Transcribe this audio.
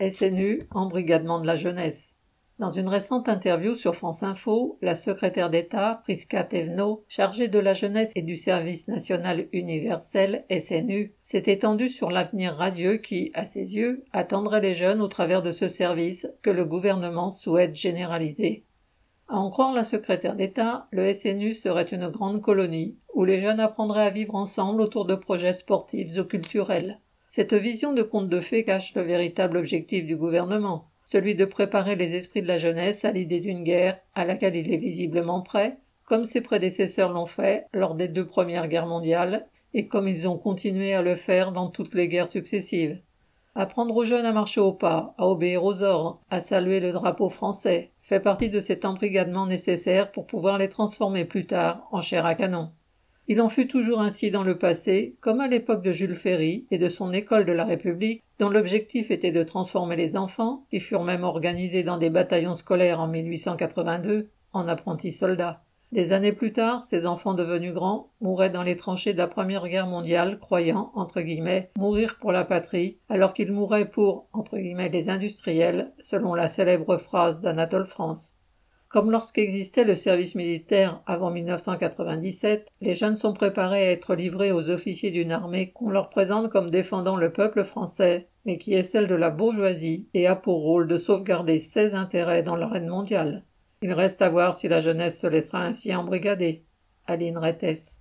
SNU, embrigadement de la jeunesse. Dans une récente interview sur France Info, la secrétaire d'État, Priska Tevno, chargée de la jeunesse et du service national universel, SNU, s'est étendue sur l'avenir radieux qui, à ses yeux, attendrait les jeunes au travers de ce service que le gouvernement souhaite généraliser. À en croire la secrétaire d'État, le SNU serait une grande colonie, où les jeunes apprendraient à vivre ensemble autour de projets sportifs ou culturels. Cette vision de conte de fées cache le véritable objectif du gouvernement, celui de préparer les esprits de la jeunesse à l'idée d'une guerre à laquelle il est visiblement prêt, comme ses prédécesseurs l'ont fait lors des deux premières guerres mondiales, et comme ils ont continué à le faire dans toutes les guerres successives. Apprendre aux jeunes à marcher au pas, à obéir aux ordres, à saluer le drapeau français, fait partie de cet embrigadement nécessaire pour pouvoir les transformer plus tard en chair à canon. Il en fut toujours ainsi dans le passé, comme à l'époque de Jules Ferry et de son école de la République, dont l'objectif était de transformer les enfants, qui furent même organisés dans des bataillons scolaires en 1882, en apprentis soldats. Des années plus tard, ces enfants devenus grands mouraient dans les tranchées de la Première Guerre mondiale, croyant, entre guillemets, mourir pour la patrie, alors qu'ils mouraient pour, entre guillemets, les industriels, selon la célèbre phrase d'Anatole France. Comme lorsqu'existait le service militaire avant 1997, les jeunes sont préparés à être livrés aux officiers d'une armée qu'on leur présente comme défendant le peuple français, mais qui est celle de la bourgeoisie et a pour rôle de sauvegarder ses intérêts dans l'arène mondiale. Il reste à voir si la jeunesse se laissera ainsi embrigader. Aline Rettes.